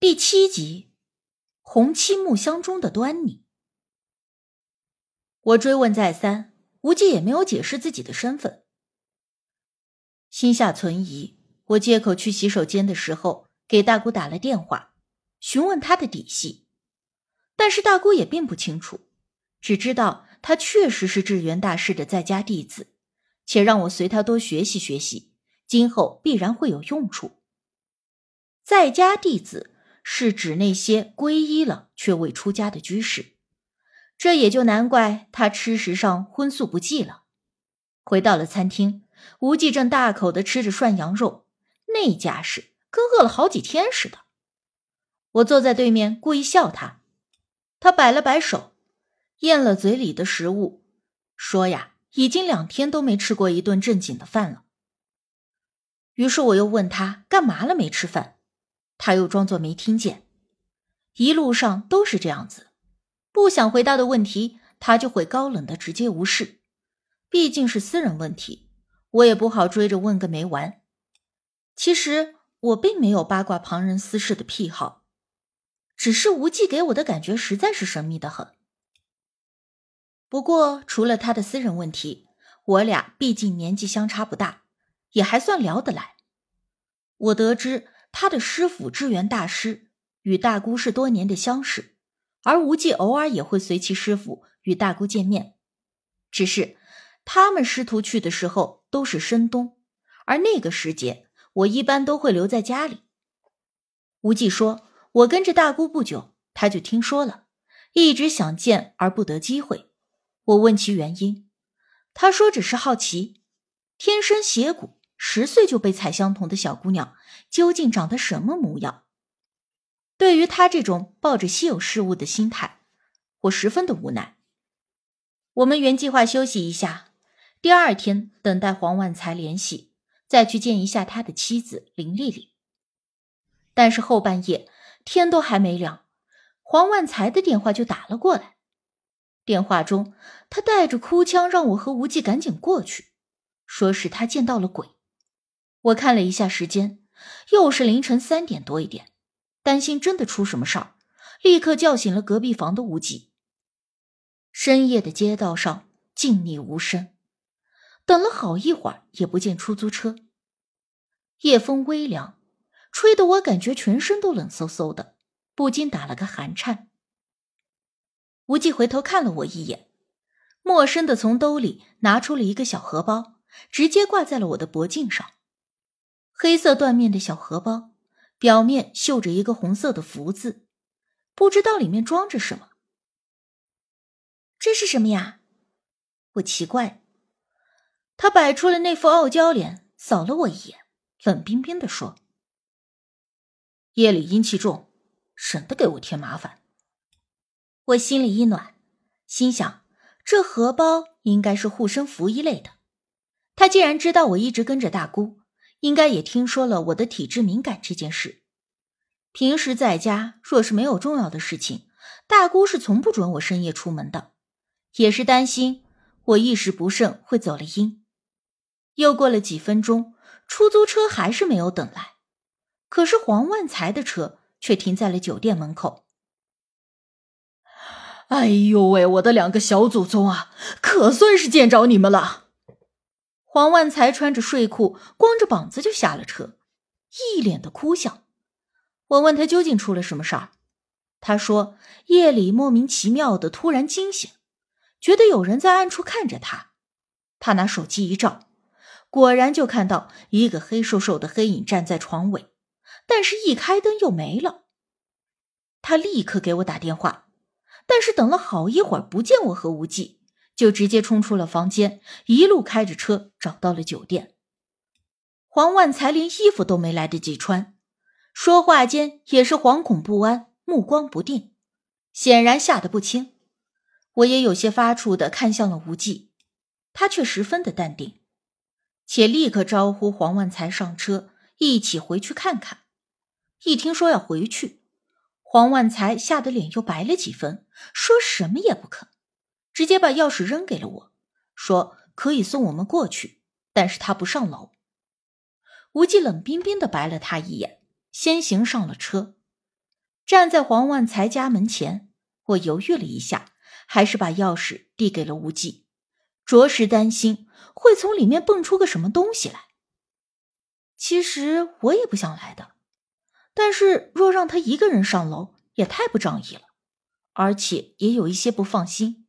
第七集，红漆木箱中的端倪。我追问再三，无忌也没有解释自己的身份。心下存疑，我借口去洗手间的时候，给大姑打了电话，询问他的底细。但是大姑也并不清楚，只知道他确实是智源大师的在家弟子，且让我随他多学习学习，今后必然会有用处。在家弟子。是指那些皈依了却未出家的居士，这也就难怪他吃食上荤素不忌了。回到了餐厅，无忌正大口的吃着涮羊肉，那架势跟饿了好几天似的。我坐在对面，故意笑他，他摆了摆手，咽了嘴里的食物，说呀，已经两天都没吃过一顿正经的饭了。于是我又问他干嘛了没吃饭。他又装作没听见，一路上都是这样子，不想回答的问题，他就会高冷的直接无视。毕竟是私人问题，我也不好追着问个没完。其实我并没有八卦旁人私事的癖好，只是无忌给我的感觉实在是神秘的很。不过除了他的私人问题，我俩毕竟年纪相差不大，也还算聊得来。我得知。他的师傅智源大师与大姑是多年的相识，而无忌偶尔也会随其师傅与大姑见面。只是他们师徒去的时候都是深冬，而那个时节我一般都会留在家里。无忌说：“我跟着大姑不久，他就听说了，一直想见而不得机会。”我问其原因，他说只是好奇，天生邪骨。十岁就被采相同的小姑娘，究竟长得什么模样？对于他这种抱着稀有事物的心态，我十分的无奈。我们原计划休息一下，第二天等待黄万才联系，再去见一下他的妻子林丽丽。但是后半夜天都还没亮，黄万才的电话就打了过来。电话中，他带着哭腔，让我和无忌赶紧过去，说是他见到了鬼。我看了一下时间，又是凌晨三点多一点，担心真的出什么事儿，立刻叫醒了隔壁房的无忌。深夜的街道上静谧无声，等了好一会儿也不见出租车。夜风微凉，吹得我感觉全身都冷飕飕的，不禁打了个寒颤。无忌回头看了我一眼，陌生的从兜里拿出了一个小荷包，直接挂在了我的脖颈上。黑色缎面的小荷包，表面绣着一个红色的福字，不知道里面装着什么。这是什么呀？我奇怪。他摆出了那副傲娇脸，扫了我一眼，冷冰冰的说：“夜里阴气重，省得给我添麻烦。”我心里一暖，心想这荷包应该是护身符一类的。他既然知道我一直跟着大姑。应该也听说了我的体质敏感这件事。平时在家，若是没有重要的事情，大姑是从不准我深夜出门的，也是担心我一时不慎会走了阴。又过了几分钟，出租车还是没有等来，可是黄万才的车却停在了酒店门口。哎呦喂，我的两个小祖宗啊，可算是见着你们了！黄万才穿着睡裤，光着膀子就下了车，一脸的哭相。我问他究竟出了什么事儿，他说夜里莫名其妙的突然惊醒，觉得有人在暗处看着他。他拿手机一照，果然就看到一个黑瘦瘦的黑影站在床尾，但是一开灯又没了。他立刻给我打电话，但是等了好一会儿不见我和无忌。就直接冲出了房间，一路开着车找到了酒店。黄万才连衣服都没来得及穿，说话间也是惶恐不安，目光不定，显然吓得不轻。我也有些发怵的看向了无忌，他却十分的淡定，且立刻招呼黄万才上车，一起回去看看。一听说要回去，黄万才吓得脸又白了几分，说什么也不肯。直接把钥匙扔给了我，说可以送我们过去，但是他不上楼。无忌冷冰冰的白了他一眼，先行上了车。站在黄万才家门前，我犹豫了一下，还是把钥匙递给了无忌，着实担心会从里面蹦出个什么东西来。其实我也不想来的，但是若让他一个人上楼，也太不仗义了，而且也有一些不放心。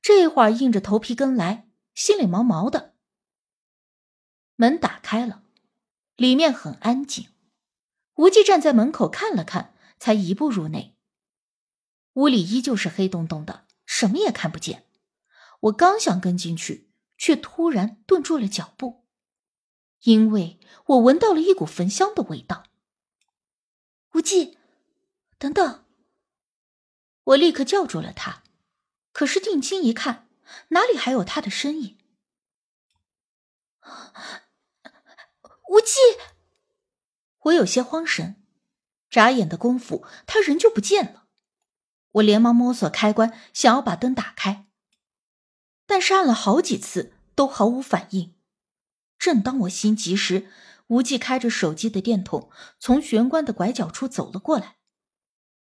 这会儿硬着头皮跟来，心里毛毛的。门打开了，里面很安静。无忌站在门口看了看。才一步入内，屋里依旧是黑洞洞的，什么也看不见。我刚想跟进去，却突然顿住了脚步，因为我闻到了一股焚香的味道。无忌，等等！我立刻叫住了他，可是定睛一看，哪里还有他的身影？无忌！我有些慌神。眨眼的功夫，他人就不见了。我连忙摸索开关，想要把灯打开，但是按了好几次都毫无反应。正当我心急时，无忌开着手机的电筒从玄关的拐角处走了过来。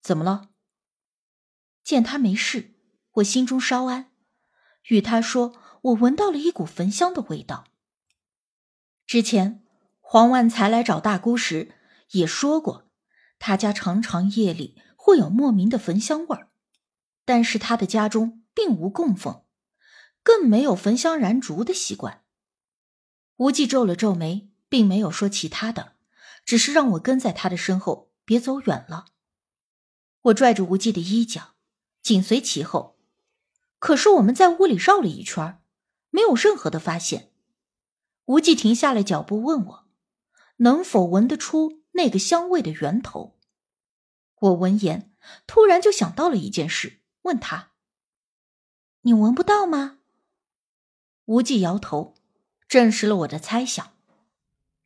怎么了？见他没事，我心中稍安，与他说：“我闻到了一股焚香的味道。之前黄万才来找大姑时也说过。”他家常常夜里会有莫名的焚香味儿，但是他的家中并无供奉，更没有焚香燃烛的习惯。无忌皱了皱眉，并没有说其他的，只是让我跟在他的身后，别走远了。我拽着无忌的衣角，紧随其后。可是我们在屋里绕了一圈，没有任何的发现。无忌停下了脚步，问我能否闻得出那个香味的源头。我闻言，突然就想到了一件事，问他：“你闻不到吗？”无忌摇头，证实了我的猜想。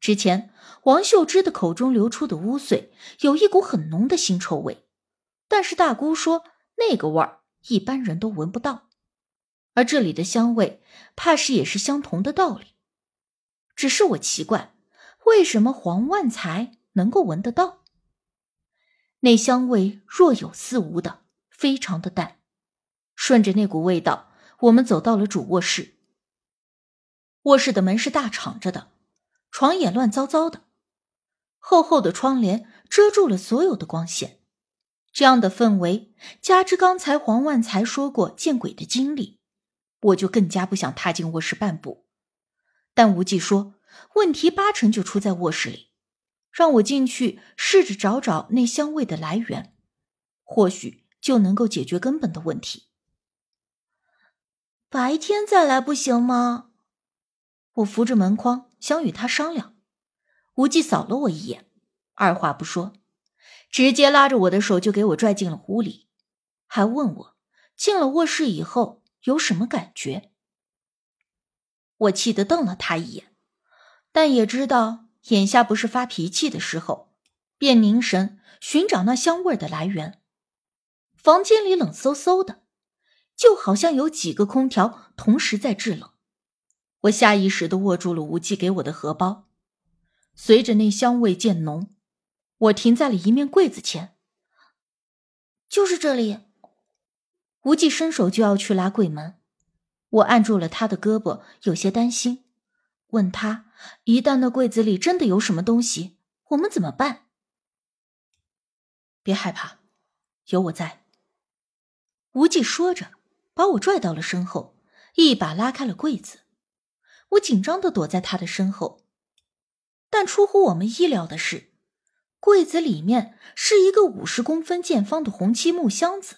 之前王秀芝的口中流出的污秽有一股很浓的腥臭味，但是大姑说那个味儿一般人都闻不到，而这里的香味怕是也是相同的道理。只是我奇怪，为什么黄万才能够闻得到？那香味若有似无的，非常的淡。顺着那股味道，我们走到了主卧室。卧室的门是大敞着的，床也乱糟糟的，厚厚的窗帘遮住了所有的光线。这样的氛围，加之刚才黄万才说过见鬼的经历，我就更加不想踏进卧室半步。但无忌说，问题八成就出在卧室里。让我进去试着找找那香味的来源，或许就能够解决根本的问题。白天再来不行吗？我扶着门框想与他商量，无忌扫了我一眼，二话不说，直接拉着我的手就给我拽进了屋里，还问我进了卧室以后有什么感觉。我气得瞪了他一眼，但也知道。眼下不是发脾气的时候，便凝神寻找那香味的来源。房间里冷飕飕的，就好像有几个空调同时在制冷。我下意识的握住了无忌给我的荷包。随着那香味渐浓，我停在了一面柜子前。就是这里。无忌伸手就要去拉柜门，我按住了他的胳膊，有些担心。问他：“一旦那柜子里真的有什么东西，我们怎么办？”别害怕，有我在。无忌说着，把我拽到了身后，一把拉开了柜子。我紧张的躲在他的身后，但出乎我们意料的是，柜子里面是一个五十公分见方的红漆木箱子，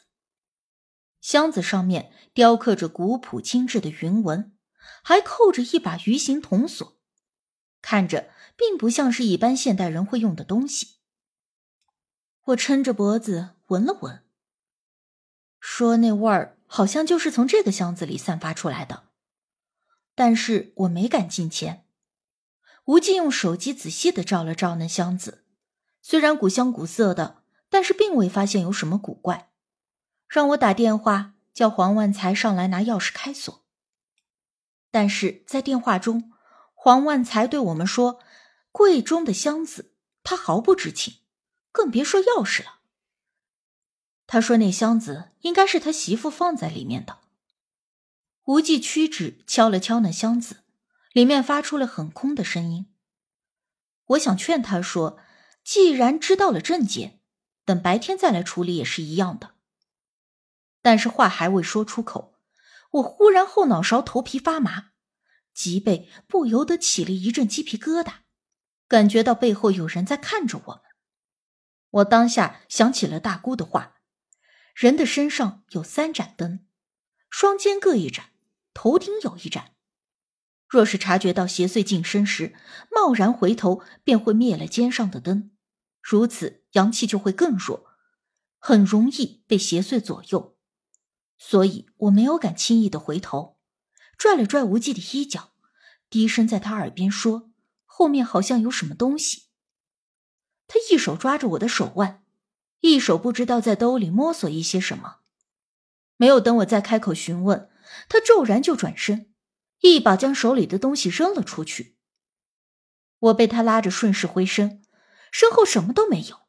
箱子上面雕刻着古朴精致的云纹。还扣着一把鱼形铜锁，看着并不像是一般现代人会用的东西。我撑着脖子闻了闻，说那味儿好像就是从这个箱子里散发出来的，但是我没敢近前。无忌用手机仔细的照了照那箱子，虽然古香古色的，但是并未发现有什么古怪，让我打电话叫黄万才上来拿钥匙开锁。但是在电话中，黄万才对我们说：“柜中的箱子他毫不知情，更别说钥匙了。”他说那箱子应该是他媳妇放在里面的。无忌屈指敲了敲那箱子，里面发出了很空的声音。我想劝他说：“既然知道了症结，等白天再来处理也是一样的。”但是话还未说出口，我忽然后脑勺头皮发麻，脊背不由得起了一阵鸡皮疙瘩，感觉到背后有人在看着我们。我当下想起了大姑的话：“人的身上有三盏灯，双肩各一盏，头顶有一盏。若是察觉到邪祟近身时，贸然回头，便会灭了肩上的灯，如此阳气就会更弱，很容易被邪祟左右。”所以我没有敢轻易的回头，拽了拽无忌的衣角，低声在他耳边说：“后面好像有什么东西。”他一手抓着我的手腕，一手不知道在兜里摸索一些什么。没有等我再开口询问，他骤然就转身，一把将手里的东西扔了出去。我被他拉着顺势回身，身后什么都没有，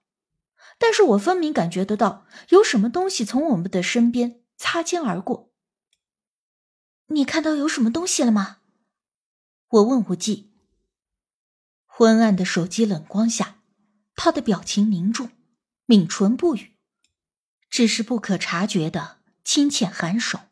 但是我分明感觉得到有什么东西从我们的身边。擦肩而过，你看到有什么东西了吗？我问无忌。昏暗的手机冷光下，他的表情凝重，抿唇不语，只是不可察觉的轻浅颔首。